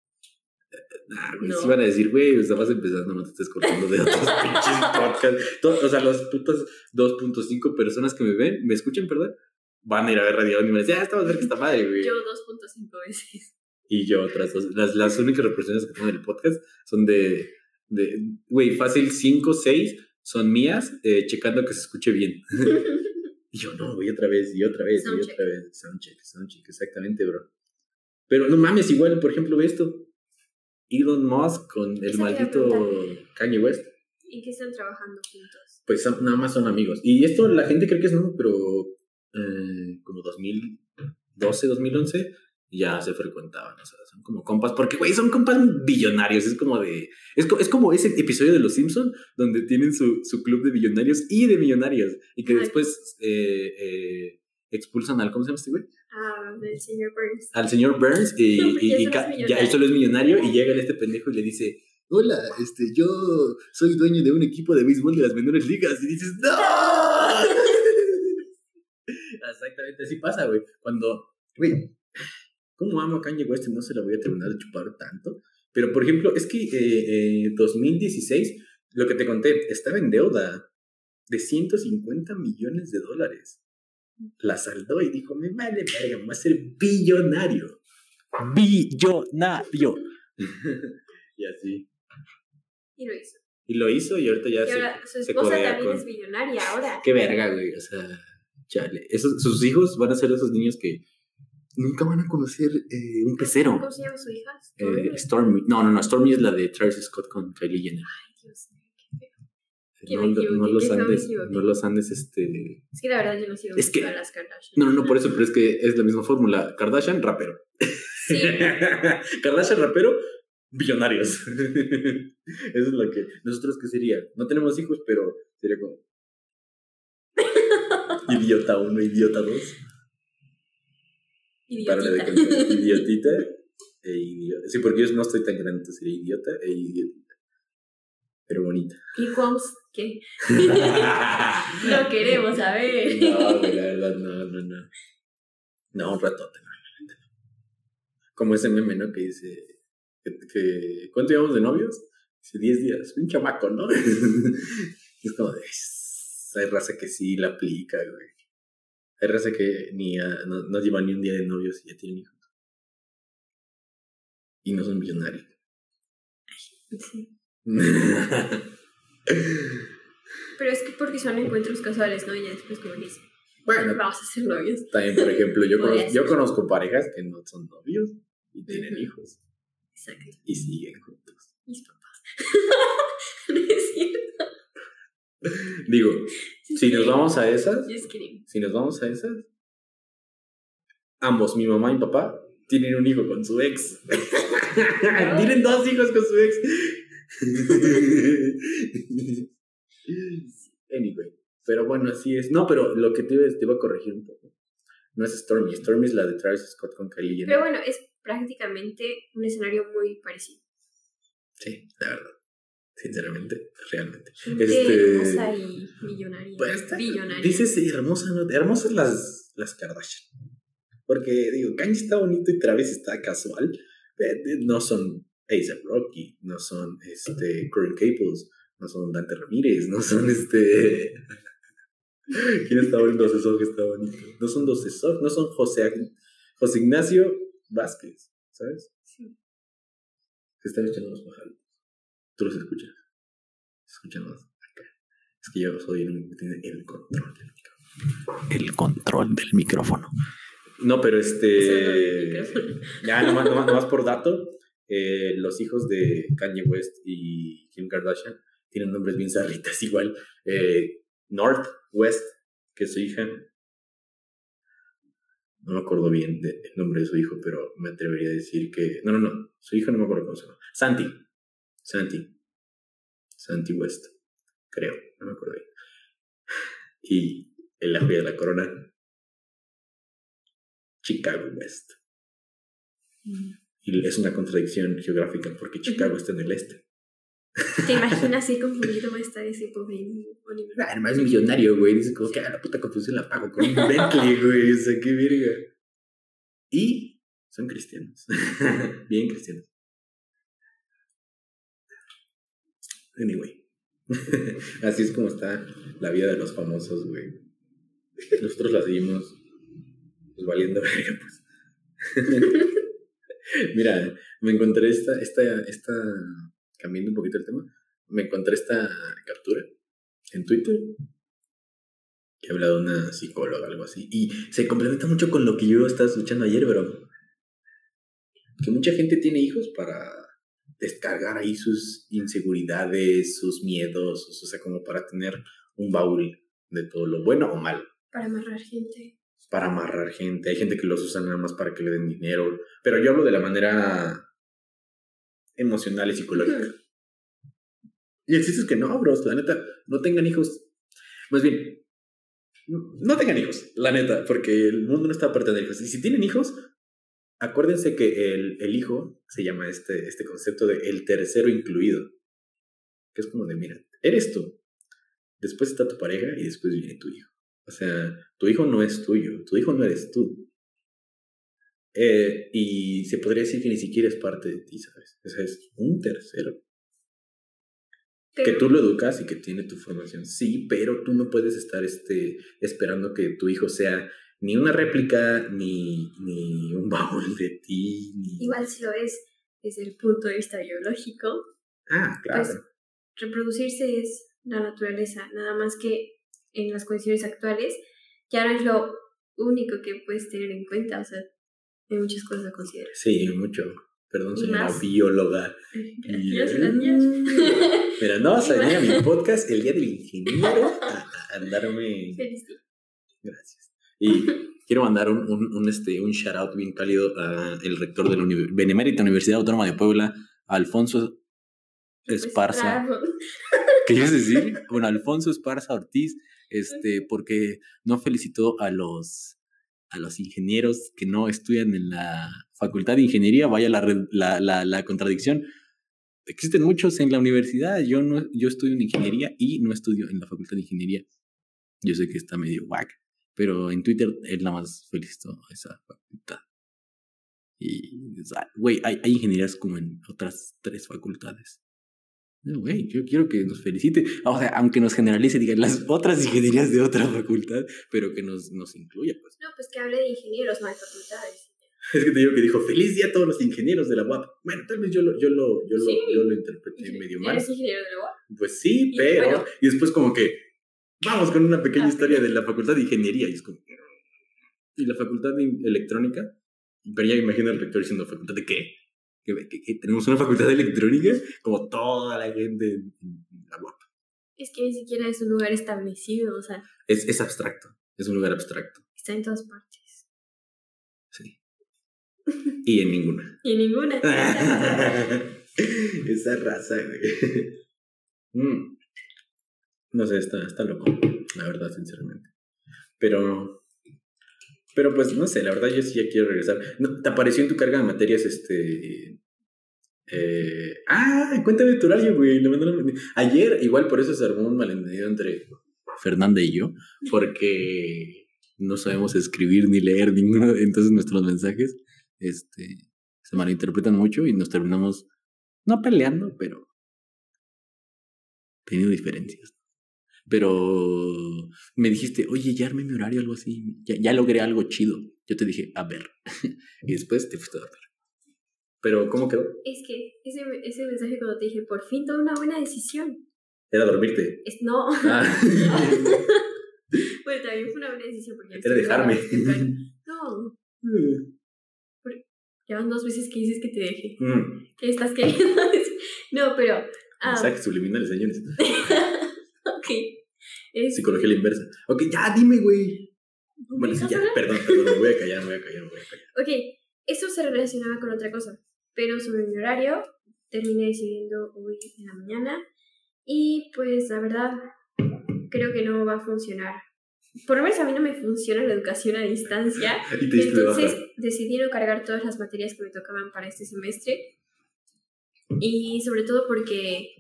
S1: Nah, güey.
S2: No.
S1: Sí van a decir, güey, estabas empezando, no te estés cortando de otros pinches podcasts. O sea, las putas 2.5 personas que me ven, me escuchan, perdón, van a ir a ver Radio y me van a decir, ah, esta va a ver que está madre, güey.
S2: Yo 2.5 veces.
S1: y yo otras dos. Las, las únicas representaciones que tengo en el podcast son de, de güey, fácil 5, 6 son mías, eh, checando que se escuche bien. y yo, no, güey, otra vez, y otra vez, y
S2: Soundcheck.
S1: otra vez. Soundcheck, soundcheck, exactamente, bro. Pero no mames, igual, por ejemplo, ve esto. Elon Musk con el maldito. Kanye West.
S2: ¿Y que están trabajando juntos?
S1: Pues son- nada más son amigos. Y esto la gente cree que es no, pero eh, como 2012, 2011, y ya se frecuentaban, o sea, son como compas, porque, güey, son compas billonarios, es como de, es, co- es como ese episodio de Los Simpson donde tienen su, su club de billonarios y de millonarios, y que
S2: Ay.
S1: después eh, eh, expulsan al, ¿cómo se llama este güey?
S2: Ah, del señor Burns.
S1: Al señor Burns, y,
S2: No,
S1: y-
S2: ya
S1: y ya él solo es millonario, y llega este pendejo y le dice, hola, este, yo soy dueño de un equipo de béisbol de las menores ligas, y dices, ¡No! Exactamente, así pasa, güey. Cuando, güey, ¿cómo amo a Kanye West y no se la voy a terminar de chupar tanto? Pero, por ejemplo, es que eh, eh, 2016, lo que te conté, estaba en deuda de 150 millones de dólares. La saldó y dijo, me vale verga, me voy a ser billonario. Billonario. y así.
S2: Y lo hizo.
S1: Y lo hizo y ahorita ya
S2: Y
S1: se-
S2: ahora su esposa también
S1: con-
S2: es billonaria ahora.
S1: Qué verga, güey. O sea, chale. Esos, sus hijos van a ser esos niños que nunca van a conocer eh, un pecero.
S2: ¿Cómo se llama su hija?
S1: Eh, Stormy. No, no, no. Stormy es la de Travis Scott con Kylie Jenner.
S2: Ay, Dios mío, qué feo. Que
S1: No, no los andes, no los andes, este.
S2: Es que la verdad yo no sigo
S1: Es que-
S2: a las Kardashian.
S1: No, no, no, por eso, pero es que es la misma fórmula. Kardashian, rapero.
S2: Sí.
S1: Kardashian, rapero, billonarios. eso es lo que. ¿Nosotros qué sería? No tenemos hijos, pero sería como. Idiota uno, idiota dos.
S2: Idiotita.
S1: cantar. Idiotita e idiota. Sí, porque yo no estoy tan grande, entonces sería idiota e idiotita. Pero bonita.
S2: ¿Y Quoms qué? Lo queremos saber.
S1: No, güey, la verdad, no, no, no. No, un ratote, no. Como ese meme, ¿no? Que dice. Que, que- ¿Cuánto llevamos de novios? Dice 10 días. Un chamaco, ¿no? es como de. Hay raza que sí la aplica, güey. Hay raza que ni a- no, no lleva ni un día de novios y ya tienen hijos. Y no son millonarios.
S2: Sí. Pero es que porque son encuentros casuales, ¿no? Y ya después como dicen,
S1: bueno,
S2: vamos a ser novios.
S1: también, por ejemplo, yo conozco, yo conozco parejas que no son novios y tienen hijos
S2: Exacto.
S1: y siguen juntos.
S2: Mis papás.
S1: Digo, si nos vamos a esas, si nos vamos a esas, ambos, mi mamá y mi papá, tienen un hijo con su ex. tienen dos hijos con su ex. anyway, pero bueno, así es. No, pero lo que te iba, te iba a corregir un poco. No es Stormy, Stormy es la de Travis Scott con Kylie Jenner.
S2: Pero bueno, es prácticamente un escenario muy parecido.
S1: Sí, la verdad. Sinceramente, realmente. Este-
S2: hermosa y millonaria.
S1: Pues está-
S2: billonaria.
S1: Dices hermosa, ¿no? Hermosas las, las Kardashian. Porque, digo, Kanye está bonito y Travis está casual. Eh, eh, No son A$AP Rocky, no son este, Corinne Caples, no son Dante Ramírez, no son este... ¿Quién está bonito? José Sof está bonito. No son José Sof, no son José, José Ignacio Vázquez, ¿sabes?
S2: Sí.
S1: Se están echando los pájaros. ¿Tú los escuchas? Escuchan más acá. Es que yo soy el único que tiene el control del micrófono. El control del micrófono. No, pero este. Ya, nomás, nomás, nomás por dato, eh, los hijos de Kanye West y Kim Kardashian tienen nombres bien zarritas igual. Eh, North West, que es su hija. No me acuerdo bien del nombre de su hijo, pero me atrevería a decir que. No, no, no. Su hija no me acuerdo cómo se llama. Santi. Santi. Santi West. Creo. No me acuerdo bien. Y en la joya de la corona. Chicago West. Y es una contradicción geográfica porque Chicago está en el este.
S2: ¿Te imaginas qué confundido va a estar ese pobre?
S1: Ah, además es millonario, güey. Dice como que ah, la puta confusión la pago con un Bentley, güey. O sea, qué verga. Y son cristianos. Bien cristianos. Anyway. Así es como está la vida de los famosos, güey. Nosotros la seguimos pues, valiendo verga, pues. Mira, me encontré esta, esta, esta, cambiando un poquito el tema, me encontré esta captura en Twitter que habla de una psicóloga, algo así, y se complementa mucho con lo que yo estaba escuchando ayer, bro. Que mucha gente tiene hijos para descargar ahí sus inseguridades, sus miedos, o sea, como para tener un baúl de todo lo bueno o malo.
S2: Para amarrar gente.
S1: para amarrar gente, hay gente que los usa nada más para que le den dinero, pero yo hablo de la manera emocional y psicológica. Y el chiste es que no, bros, la neta, no tengan hijos. Más bien, no tengan hijos, la neta, porque el mundo no está para tener hijos. Y si tienen hijos, acuérdense que el, el hijo se llama este, este concepto de el tercero incluido. Que es como de, mira, eres tú. Después está tu pareja y después viene tu hijo. O sea, tu hijo no es tuyo, tu hijo no eres tú. Eh, y se podría decir que ni siquiera es parte de ti, ¿sabes? O sea, es un tercero. Que tú lo educas y que tiene tu formación, sí, pero tú no puedes estar este, esperando que tu hijo sea ni una réplica, ni, ni un baúl de ti. Ni...
S2: Igual si lo es desde el punto de vista biológico.
S1: Ah, claro.
S2: Pues, reproducirse es la naturaleza, nada más que en las condiciones actuales ya no es lo único que puedes tener en cuenta, o sea, hay muchas cosas a considerar.
S1: Sí, mucho. Perdón, señora bióloga.
S2: Gracias, gracias.
S1: Mira, no vas a venir a mi podcast el día del ingeniero a, andarme.
S2: Feliz día.
S1: Gracias. Y quiero mandar un, un, un, este, un shout out bien cálido al rector de la Benemérita Universidad Autónoma de Puebla, Alfonso Esparza. ¿Qué quieres decir? Bueno, Alfonso Esparza Ortiz, este, porque no felicitó a los a los ingenieros que no estudian en la facultad de ingeniería, vaya la, la, la, la contradicción. Existen muchos en la universidad, yo, no, yo estudio en ingeniería y no estudio en la facultad de ingeniería. Yo sé que está medio whack, pero en Twitter él nada más felicitó a esa facultad. Y, güey, hay, hay ingenierías como en otras tres facultades. Güey, yo quiero que nos felicite. O sea, aunque nos generalice, digan las otras ingenierías de otra facultad, pero que nos, nos incluya, pues.
S2: No, pues que hable de ingenieros, no de facultades.
S1: Es que te digo que dijo, feliz día a todos los ingenieros de la UAP. Bueno, tal vez yo lo, yo lo, yo
S2: Sí.
S1: lo, yo lo interpreté medio mal.
S2: ¿Eres ingeniero de la UAP?
S1: Pues sí,
S2: Y
S1: pero...
S2: bueno.
S1: Y después como que, vamos con una pequeña historia de la facultad de ingeniería. Y es como... Y la facultad de electrónica, pero ya imagino al rector diciendo, ¿facultad de qué? ¿Que, que- que tenemos una facultad de electrónica? Como toda la gente en, en la UAP.
S2: Es que ni siquiera es un lugar establecido, o sea,
S1: Es, es abstracto, es un lugar abstracto,
S2: está en todas partes.
S1: sí. Y en ninguna.
S2: Y en ninguna.
S1: Esa raza, güey. Mm. No sé, está, está loco, la verdad, sinceramente. Pero, pero pues no sé, la verdad yo sí ya quiero regresar. No, ¿Te apareció en tu carga de materias este... Eh, ah, cuéntame tu horario, güey. Ayer, igual por eso se armó un malentendido entre Fernanda y yo, porque no sabemos escribir ni leer ninguno, entonces nuestros mensajes este, se malinterpretan mucho y nos terminamos no peleando, pero teniendo diferencias. Pero me dijiste, oye, ya armé mi horario, algo así, ya, ya logré algo chido. Yo te dije, a ver. y después te fuiste a dormir. Pero, ¿cómo quedó?
S2: Es que ese, ese mensaje cuando te dije, por fin tomé una buena decisión.
S1: Era dormirte.
S2: Es no.
S1: Ah.
S2: bueno, también fue una buena decisión porque
S1: Era dejarme.
S2: No, llevan dos veces que dices que te deje.
S1: Mm,
S2: ¿Qué estás queriendo? No, pero. ah,
S1: Mensajes subliminales, señores.
S2: ok. Es,
S1: Psicología a la inversa. Ok, ya dime, güey.
S2: ¿Me
S1: Bueno, sí, ya, perdón, perdón, me voy a callar, me voy a callar, me voy a callar.
S2: Ok, eso se relacionaba con otra cosa, pero sobre mi horario terminé decidiendo hoy en la mañana y pues la verdad creo que no va a funcionar. Por lo menos a mí no me funciona la educación a distancia, entonces decidí no cargar todas las materias que me tocaban para este semestre y sobre todo porque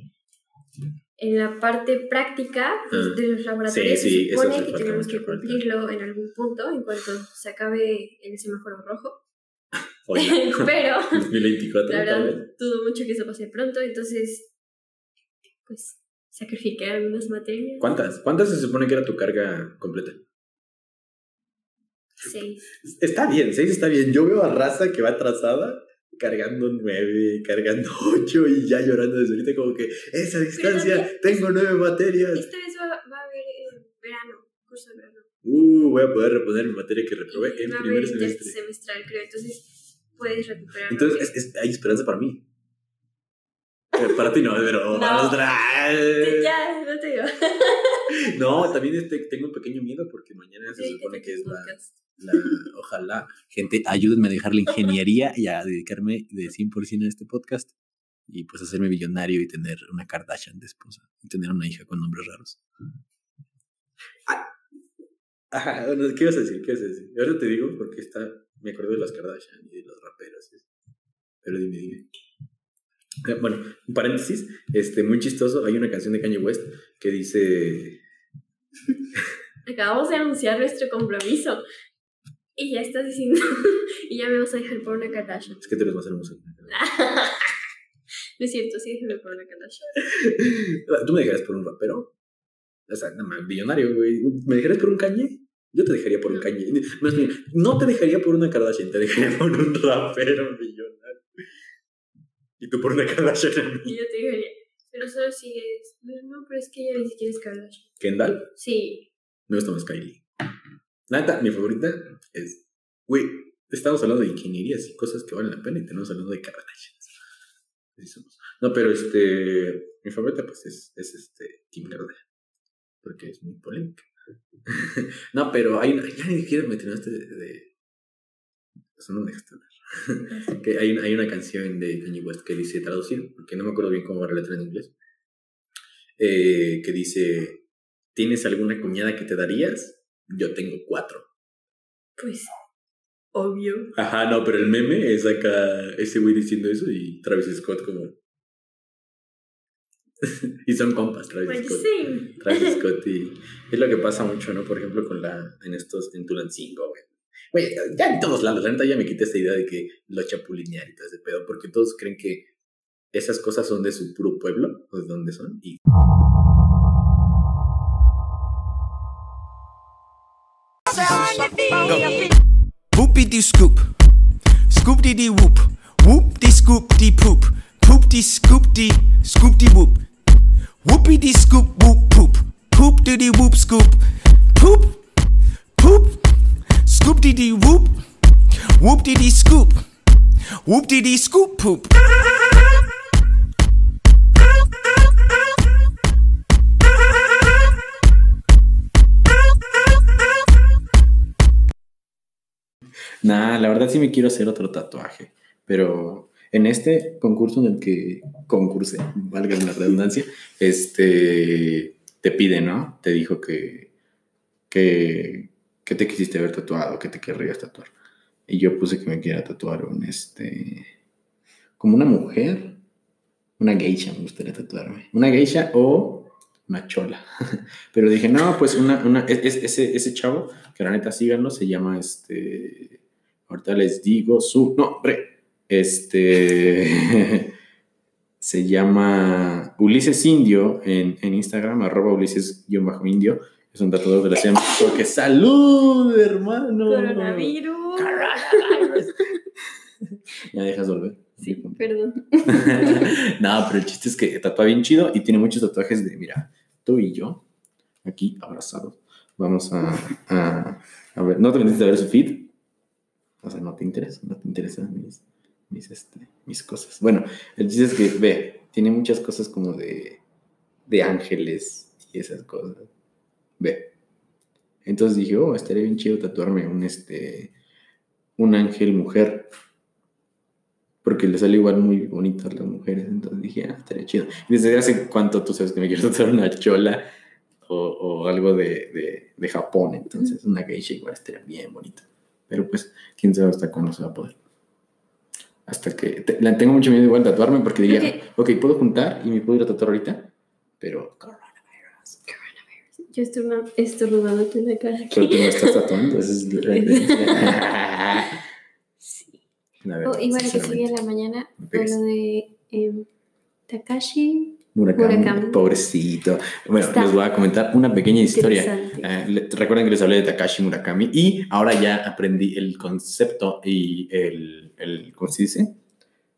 S2: en la parte práctica pues, de los laboratorios
S1: Sí, sí,
S2: se supone que tenemos que cumplirlo en algún punto en cuanto se acabe el semáforo rojo. Pero
S1: 2024,
S2: la verdad dudo mucho que eso pase pronto, entonces pues sacrifiqué algunas materias.
S1: ¿Cuántas? ¿Cuántas se supone que era tu carga completa?
S2: Seis.
S1: Está bien, seis está bien. Yo veo a raza que va atrasada cargando nueve, cargando ocho y ya llorando desde ahorita como que esa distancia, tengo nueve materias.
S2: Esta vez va, va a haber eh, verano, curso de verano.
S1: Uh, voy a poder reponer mi materia que reprobé
S2: Y
S1: en primer semestre.
S2: semestral, creo, entonces puedes recuperar.
S1: Entonces es- es- hay esperanza para mí. Para ti no, pero
S2: No.
S1: para otra.
S2: Ya, no te digo.
S1: No, también este, tengo un pequeño miedo porque mañana se
S2: Sí,
S1: supone que es la, Ojalá, gente, ayúdenme a dejar la ingeniería y a dedicarme de 100% a este podcast y pues hacerme millonario y tener una Kardashian de esposa y tener una hija con nombres raros. Ah, bueno, ¿qué ibas a decir? ¿Qué ibas a decir? Ahora te digo porque está, me acuerdo de las Kardashian y de los raperos. Pero dime, dime. Bueno, un paréntesis, este, muy chistoso, hay una canción de Kanye West que dice...
S2: Acabamos de anunciar nuestro compromiso. Y ya estás diciendo. y ya me vas a dejar por una Kardashian.
S1: Es que te los vas a hacer música.
S2: No es cierto, sí, déjame por una Kardashian.
S1: ¿Tú me dejarías por un rapero? O sea, nada más, millonario, güey. ¿Me dejarías por un Kanye? Yo te dejaría por un Kanye. Más no te dejaría por una Kardashian, te dejaría por un rapero millonario. Y tú por una Kardashian en mí.
S2: Y yo te diría, pero solo si es. No, pero es que ella ni siquiera es Kardashian.
S1: Kendall,
S2: Sí.
S1: me gusta más Kylie. Nata, mi favorita es. Güey, estamos hablando de ingenierías y cosas que valen la pena y tenemos hablando de Kardashian. Así somos. No, pero este. Mi favorita, pues, es, es este. Kim Kardashian. Porque es muy polémica. no, pero hay una. Ya ni siquiera me terminaste de. de me dejaste hablar. que hay, una- hay una canción de Kanye West que dice traducir, porque no me acuerdo bien cómo va la letra en inglés. eh, que dice: ¿Tienes alguna cuñada que te darías? Yo tengo cuatro.
S2: Pues. Obvio.
S1: Ajá, no, pero el meme es acá ese güey diciendo eso y Travis Scott como. y son compas, Travis
S2: Pues
S1: Scott. Travis Scott y es lo que pasa mucho, ¿no? Por ejemplo, con la en estos en Tulancingo, güey. Güey, ya en todos lados, la neta ya me quité esta idea de que lo chapulinear y todo ese pedo, porque todos creen que esas cosas son de su puro pueblo, de donde son, y
S3: Whoopie dee scoop. Scoop dee dee whoop. Whoop dee scoop dee poop. Poop dee scoop dee scoop dee whoop. Whoopie dee scoop whoop poop. Poop dee dee whoop scoop. Poop. Scoop dee dee whoop. Whoop dee dee scoop. Whoop dee dee scoop poop.
S1: Nah, la verdad sí me quiero hacer otro tatuaje, pero en este concurso en el que concurse, valga la redundancia, este te pide, ¿no? Te dijo que, que, que te quisiste ver tatuado, que te querrías tatuar. Y yo puse que me quiera tatuar un, este, como una mujer, una geisha me gustaría tatuarme. Una geisha o una chola. Pero dije, no, pues una, una, es- es- ese, ese chavo, que la neta síganlo, se llama este, ahorita les digo su nombre, este, se llama Ulises Indio en, en Instagram, arroba Ulises-indio, es un tatuador de la Ciudad de México, que salud, hermano.
S2: Coronavirus.
S1: Coronavirus. ¿Ya dejas volver?
S2: Sí, perdón.
S1: no, pero el chiste es que tatúa bien chido y tiene muchos tatuajes de, mira, tú y yo, aquí abrazados. Vamos a, a, a ver, no te metiste a ver su feed. O sea, no te interesa, no te interesan mis, mis, este, mis cosas. Bueno, el chiste es que, ve, tiene muchas cosas como de, de ángeles y esas cosas. Ve. Entonces dije, oh, estaría bien chido tatuarme un, este, un ángel mujer porque le sale igual muy bonito a las mujeres. Entonces dije, ah, estaría chido. Desde hace cuánto tú sabes que me quiero tatuar una chola o, o algo de, de, de Japón. Entonces una geisha igual estaría bien bonito. Pero pues, quién sabe hasta cuándo se va a poder. Hasta que te- la tengo mucho miedo igual de tatuarme porque diría, ok, puedo juntar y me puedo ir a tatuar ahorita, pero
S2: Yo estornu- estornudándote en la cara.
S1: pero tú no estás tatuando. Eso es.
S2: Sí.
S1: La
S2: Oh,
S1: verdad,
S2: igual que seguía en la mañana
S1: pegues.
S2: lo de em, Takashi.
S1: Murakami,
S2: Murakami.
S1: pobrecito. Bueno,
S2: Está
S1: les voy a comentar una pequeña historia. Eh, recuerden que les hablé de Takashi Murakami y ahora ya aprendí el concepto y el, el ¿cómo se dice?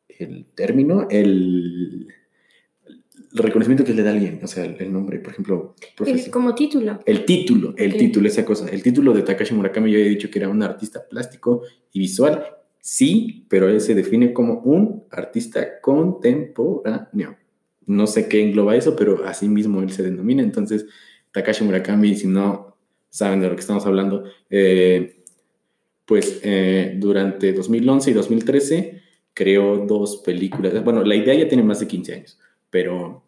S1: El término, el, el reconocimiento que le da a alguien, o sea, el, el nombre, por ejemplo, profesor.
S2: como título.
S1: El título, el título, esa cosa. El título de Takashi Murakami yo había dicho que era un artista plástico y visual. Sí, pero él se define como un artista contemporáneo. no sé qué engloba eso, pero así mismo él se denomina. Entonces, Takashi Murakami, si no saben de lo que estamos hablando, eh, pues eh, durante 2011 y 2013 creó dos películas. Bueno, la idea ya tiene más de 15 años, pero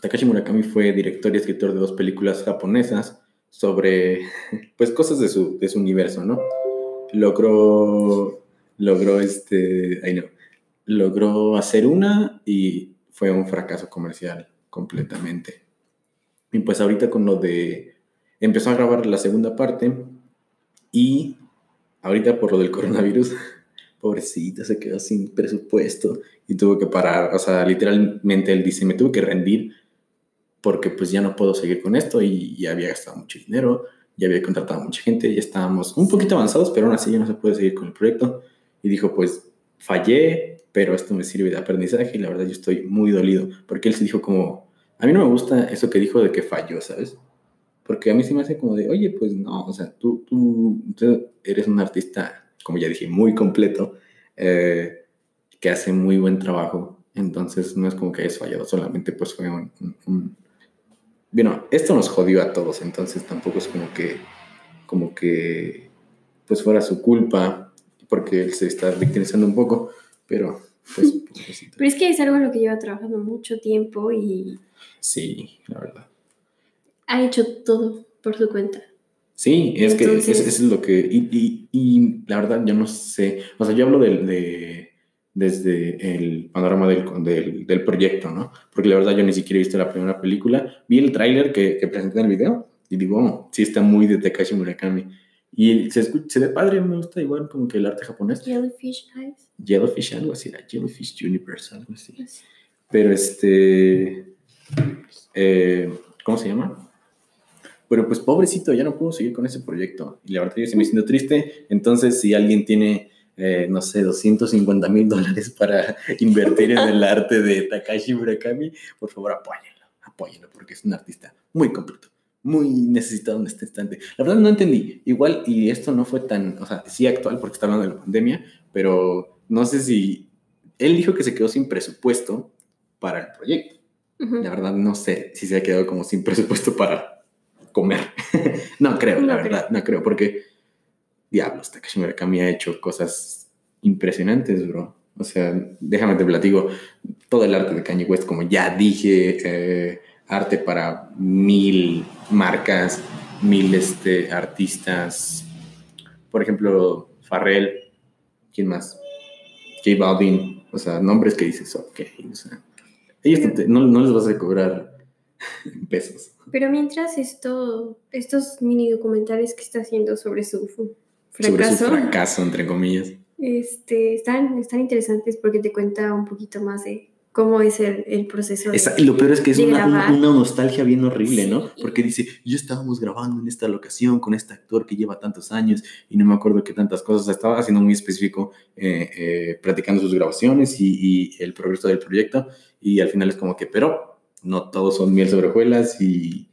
S1: Takashi Murakami fue director y escritor de dos películas japonesas sobre, pues, cosas de su, de su universo, ¿no? Logró, logró, este, ay no, logró hacer una y fue un fracaso comercial completamente. Y pues ahorita con lo de, empezó a grabar la segunda parte y ahorita por lo del coronavirus, pobrecita, se quedó sin presupuesto y tuvo que parar, o sea, literalmente él dice, me tuve que rendir porque pues ya no puedo seguir con esto y ya había gastado mucho dinero, ya había contratado a mucha gente, ya estábamos un poquito avanzados, pero aún así ya no se puede seguir con el proyecto. Y dijo, pues fallé, pero esto me sirve de aprendizaje y la verdad yo estoy muy dolido, porque él se dijo como, a mí no me gusta eso que dijo de que falló, ¿sabes? Porque a mí se me hace como de, oye, pues no, o sea, tú, tú, eres un artista, como ya dije, muy completo, eh, que hace muy buen trabajo, entonces no es como que hayas fallado, solamente pues fue un bueno, esto nos jodió a todos, entonces tampoco es como que, como que, pues fuera su culpa, porque él se está victimizando un poco, pero pues...
S2: pero es que es algo en lo que lleva trabajando mucho tiempo y...
S1: Sí, la verdad.
S2: Ha hecho todo por su cuenta.
S1: Sí, es que eso es, lo que... Y, y, la verdad, yo no sé, o sea, yo hablo de desde el panorama del, del, proyecto, ¿no? Porque la verdad yo ni siquiera he visto la primera película. Vi el tráiler que, que, presenté en el video y digo, oh, sí está muy de Takashi Murakami. Y se, se ve padre, me gusta igual como que el arte japonés.
S2: Jellyfish Eyes.
S1: Jellyfish, algo así, era Jellyfish Universe, algo así. Pero este... Eh, ¿Cómo se llama? Pero pues pobrecito, ya no puedo seguir con ese proyecto. Y la verdad yo se me siento triste. Entonces, si alguien tiene eh, no sé, 250 mil dólares para invertir en el arte de Takashi Murakami, por favor apóyenlo, apóyenlo, porque es un artista muy completo, muy necesitado en este instante. La verdad no entendí, igual, y esto no fue tan, o sea, sí actual, porque está hablando de la pandemia, pero no sé si, él dijo que se quedó sin presupuesto para el proyecto. La verdad no sé si se ha quedado como sin presupuesto para comer. no creo, la verdad, no creo, porque diablos, Takashi Murakami ha hecho cosas impresionantes, bro. O sea, déjame te platico, todo el arte de Kanye West, como ya dije, eh, arte para mil marcas, mil este, artistas. Por ejemplo, Farrell, ¿quién más? J Balvin, o sea, nombres que dices, ok, o sea, ellos no, les vas a cobrar pesos.
S2: Pero mientras esto, estos mini documentales que está haciendo sobre su fracaso.
S1: Sobre su fracaso, entre comillas.
S2: Este, están, están interesantes porque te cuenta un poquito más de cómo es el, el proceso.
S1: y lo peor es que es una, una, nostalgia bien horrible, ¿no? Porque dice, yo estábamos grabando en esta locación con este actor que lleva tantos años y no me acuerdo qué tantas cosas, estaba haciendo muy específico, eh, eh, platicando sus grabaciones y, y, el progreso del proyecto y al final es como que, pero no todos son miel sobre hojuelas y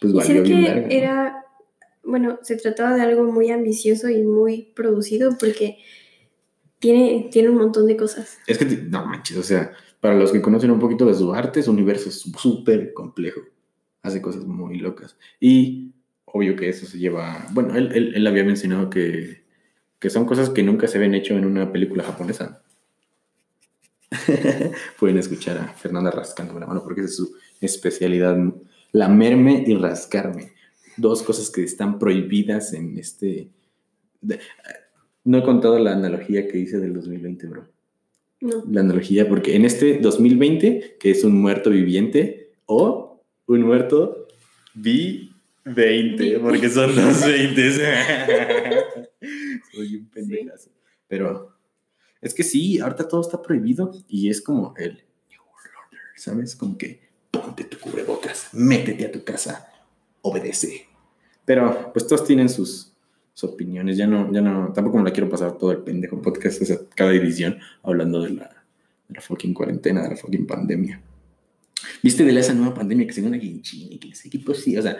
S1: pues valió
S2: bien Era bueno, se trataba de algo muy ambicioso y muy producido porque tiene, tiene un montón de cosas.
S1: Es que, no manches, o sea, para los que conocen un poquito de su arte, su universo es súper complejo. Hace cosas muy locas. Y obvio que eso se lleva, bueno, él, él, había mencionado que, que son cosas que nunca se ven hecho en una película japonesa. Pueden escuchar a Fernanda rascando la mano porque es su especialidad, lamerme y rascarme dos cosas que están prohibidas en este... no he contado la analogía que hice del 2020, bro.
S2: No.
S1: La analogía, porque en este 2020, que es un muerto viviente, o un muerto vi 20, porque son dos 20. Soy un pendejazo. Pero es que sí, ahorita todo está prohibido y es como el New Order, ¿sabes? Como que ponte tu cubrebocas, métete a tu casa, obedece. Pero pues todos tienen sus, opiniones. Ya no, ya no, tampoco me la quiero pasar todo el pendejo podcast, o cada edición, hablando de la, la fucking cuarentena, de la fucking pandemia. ¿Viste de esa nueva pandemia que se llama Ginchini? Que ese equipo sí, o sea,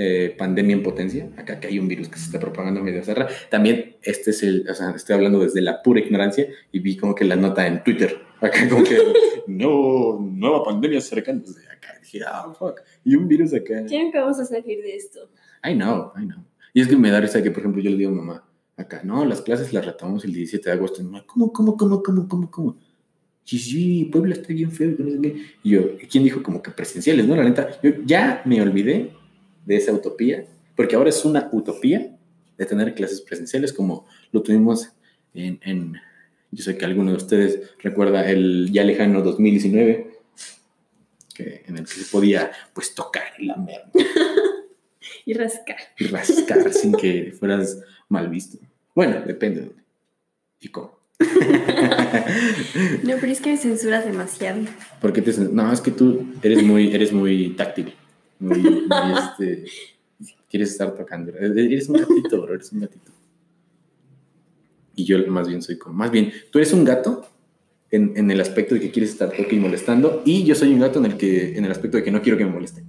S1: eh, pandemia en potencia, acá que hay un virus que se está propagando medio cerra. También este es el, o sea, estoy hablando desde la pura ignorancia y vi como que la nota en Twitter, acá como que, no, nueva pandemia cercana. Desde acá dije, ah, fuck. Y un virus acá.
S2: ¿Quieren que vamos a salir de esto?
S1: I know, I know. Y es que me da risa que, por ejemplo, yo le digo a mamá, acá, no, las clases las retomamos el 17 de agosto. Mamá, ¿cómo, cómo, cómo, cómo, cómo, cómo? Sí, sí, Puebla está bien feo. no. Y yo, ¿quién dijo como que presenciales? No, la neta, yo ya me olvidé de esa utopía, porque ahora es una utopía de tener clases presenciales como lo tuvimos en, en yo sé que alguno de ustedes recuerda el ya lejano 2019, que, en el que se podía pues tocar y lamer
S2: Y rascar.
S1: y rascar sin que fueras mal visto. Bueno, depende de dónde y cómo.
S2: No, pero es que me censuras demasiado.
S1: ¿Por qué te cen- No, es que tú eres muy, eres muy táctil. Muy, muy, este, quieres estar tocando. Eres un gatito, bro, eres un gatito. Y yo más bien soy como, más bien, tú eres un gato en, en el aspecto de que quieres estar toque y molestando, y yo soy un gato en el que, en el aspecto de que no quiero que me molesten.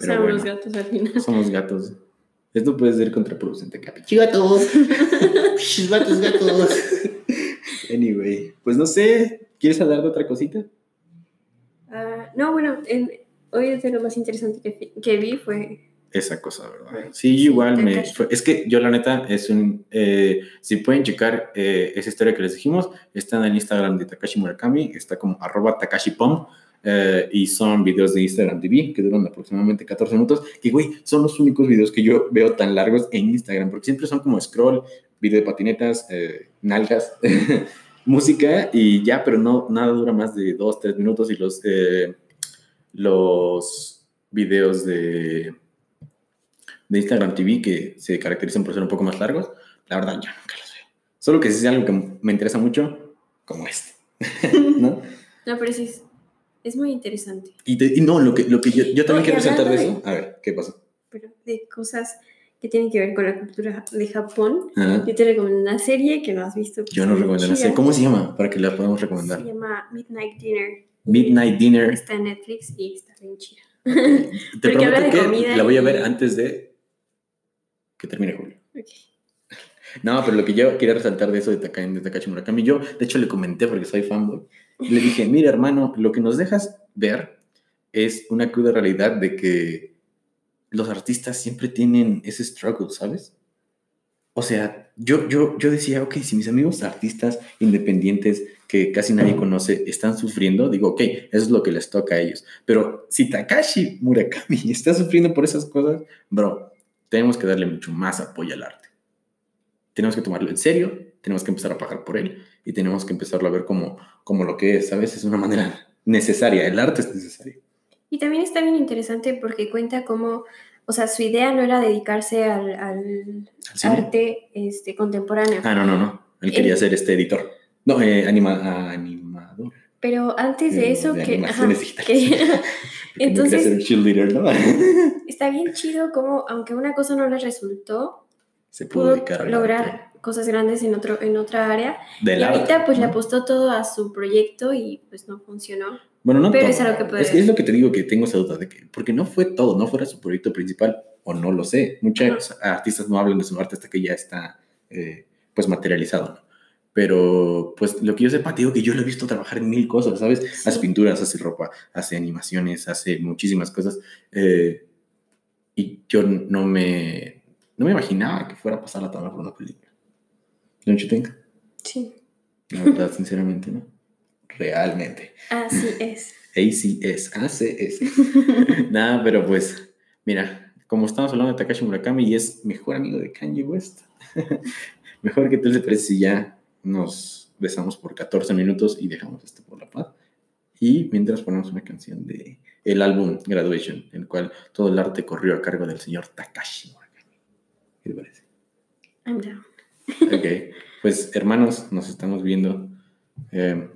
S1: Pero
S2: Son
S1: bueno.
S2: los gatos al final.
S1: Somos gatos. Esto puede ser contraproducente, capi. Gatos. Gatos, gatos. Anyway, pues no sé. ¿Quieres hablar de otra cosita?
S2: No, bueno, en- hoy de lo más interesante que, que vi fue.
S1: Esa cosa, ¿verdad? Sí, igual me. Fue- es que yo, la neta, es un. eh, si pueden checar eh, esa historia que les dijimos, está en el Instagram de Takashi Murakami, está como arroba takashipom. eh, y son videos de Instagram TV que duran aproximadamente 14 minutos. Que, güey, son los únicos videos que yo veo tan largos en Instagram, porque siempre son como scroll, video de patinetas, eh, nalgas, música y ya, pero no, nada dura más de 2, 3 minutos. Y los, eh, los videos de, de Instagram TV que se caracterizan por ser un poco más largos, la verdad yo nunca los veo. Solo que sí es algo que me interesa mucho, como este. ¿no?
S2: No, pero sí es, es muy interesante.
S1: Y, te- y no, lo que, lo que yo, yo también quiero resaltar de eso. A ver, ¿qué pasó?
S2: Pero de cosas que tienen que ver con la cultura de Japón.
S1: Ajá.
S2: Yo te recomiendo una serie que no has visto.
S1: Yo no recomiendo, sé.
S2: chida.
S1: ¿Cómo se llama? Para que la podamos
S2: Se
S1: recomendar.
S2: llama Midnight Dinner.
S1: Midnight Dinner.
S2: Está en Netflix y está bien chida.
S1: Te
S2: Porque habla
S1: prometo que
S2: comida
S1: la voy a
S2: y-
S1: ver antes de que termine julio. No, pero lo que yo quería resaltar de eso de, Taka- de Takashi Murakami, yo de hecho le comenté porque soy fanboy, le dije, mira hermano, lo que nos dejas ver es una cruda realidad de que los artistas siempre tienen ese struggle, ¿sabes? O sea, yo, yo, yo decía, ok, si mis amigos artistas independientes que casi nadie conoce están sufriendo, digo, ok, eso es lo que les toca a ellos. Pero si Takashi Murakami está sufriendo por esas cosas, bro, tenemos que darle mucho más apoyo al arte. Tenemos que tomarlo en serio, tenemos que empezar a pagar por él y tenemos que empezarlo a ver como, como lo que es, ¿sabes? Es una manera necesaria, el arte es necesario.
S2: Y también está bien interesante porque cuenta cómo, o sea, su idea no era dedicarse al, al
S1: ¿Al cine?
S2: arte este, contemporáneo.
S1: Ah, no, no, no. Él quería ser este editor. No, eh, anima- animador.
S2: Pero antes de
S1: Eh,
S2: eso,
S1: de
S2: que, ajá, que- Entonces-
S1: ser cheerleader, ¿no?
S2: está bien chido como, aunque una cosa no le resultó,
S1: Se pudo
S2: lograr cosas grandes en, otro, en otra área.
S1: Del
S2: y ahorita pues le apostó todo a su proyecto y pues no funcionó.
S1: Bueno, no
S2: Pero
S1: todo.
S2: es a lo que puede
S1: es, es lo que te digo que tengo esa duda de que, porque no fue todo, no fuera su proyecto principal, o no lo sé. Muchos artistas no hablan de su arte hasta que ya está, eh, pues, materializado, ¿no? Pero, pues, lo que yo sepa, te digo que yo lo he visto trabajar en mil cosas, ¿sabes? Hace
S2: Sí.
S1: pinturas, hace ropa, hace animaciones, hace muchísimas cosas. eh, y yo no me, no me imaginaba que fuera a pasar la tabla por una película. Don't you think?
S2: Sí,
S1: La verdad, sinceramente, ¿no? Realmente.
S2: así es.
S1: ACS, ACS. Nada, pero pues, mira, como estamos hablando de Takashi Murakami y es mejor amigo de Kanye West, mejor que tú te parece si ya nos besamos por 14 minutos y dejamos esto por la paz. Y mientras ponemos una canción de el álbum Graduation, en el cual todo el arte corrió a cargo del señor Takashi Murakami. ¿Qué te parece?
S2: I'm down.
S1: Ok, pues hermanos, nos estamos viendo. Eh,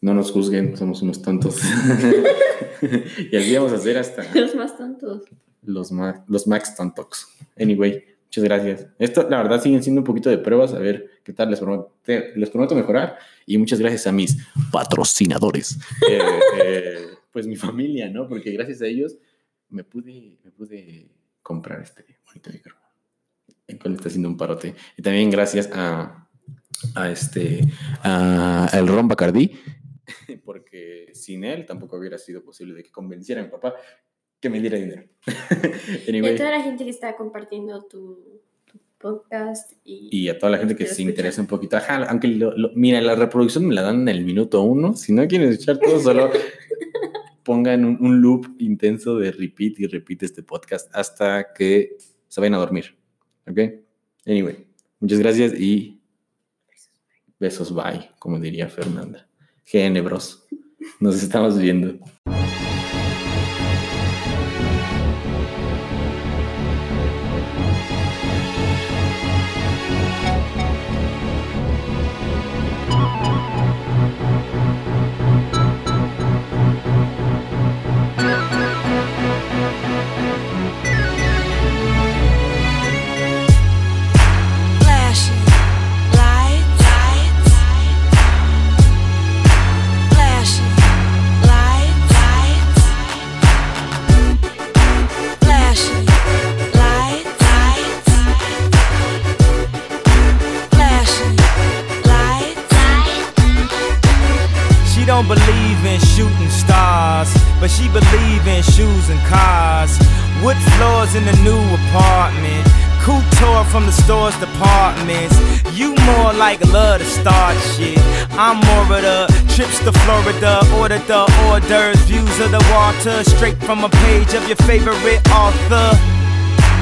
S1: no nos juzguen, somos unos tontos. y así vamos a hacer hasta
S2: Los más tontos.
S1: los, ma- los Max Tontox. Anyway, muchas gracias. Esto, la verdad, siguen siendo un poquito de pruebas, a ver qué tal. Les prometo, les prometo mejorar. Y muchas gracias a mis patrocinadores. Eh, eh, pues mi familia, ¿no? Porque gracias a ellos me pude, me pude comprar este bonito micrófono. El cual está haciendo un parote. Y también gracias a, a este, a el Ron Bacardí, porque sin él tampoco hubiera sido posible de que convenciera a mi papá que me diera dinero.
S2: Y
S1: Anyway.
S2: a toda la gente que está compartiendo tu, tu podcast y,
S1: Y a toda la gente que se interesa un poquito. Ajá, aunque lo- lo- mira, la reproducción me la dan en el minuto uno. Si no quieren escuchar todo, solo pongan un, un loop intenso de repeat y repeat este podcast hasta que se vayan a dormir. ¿Ok? Anyway, muchas gracias y besos, bye, como diría Fernanda. GN, bros. Nos estamos viendo.
S3: Wood floors in the new apartment. Couture from the store's departments. You more like love to start shit. I'm more of the trips to Florida, order the hors d'oeuvres, views of the water, straight from a page of your favorite author.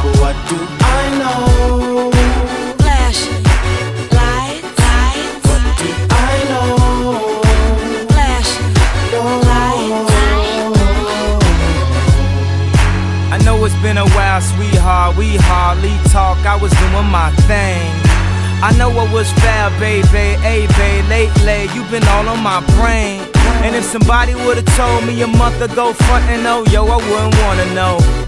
S4: But what do I know?
S5: Flashing lights, lights,
S4: What do I know?
S5: flashing
S3: I know it's been a while, sweetheart. We hardly talk. I was doing my thing. I know what was fair, baby. Hey, babe, lately you've been all on my brain. And if somebody would've told me a month ago, front and oh, yo, I wouldn't wanna know.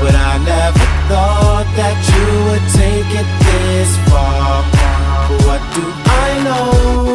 S4: but I never thought that you would take it this far. What do I know?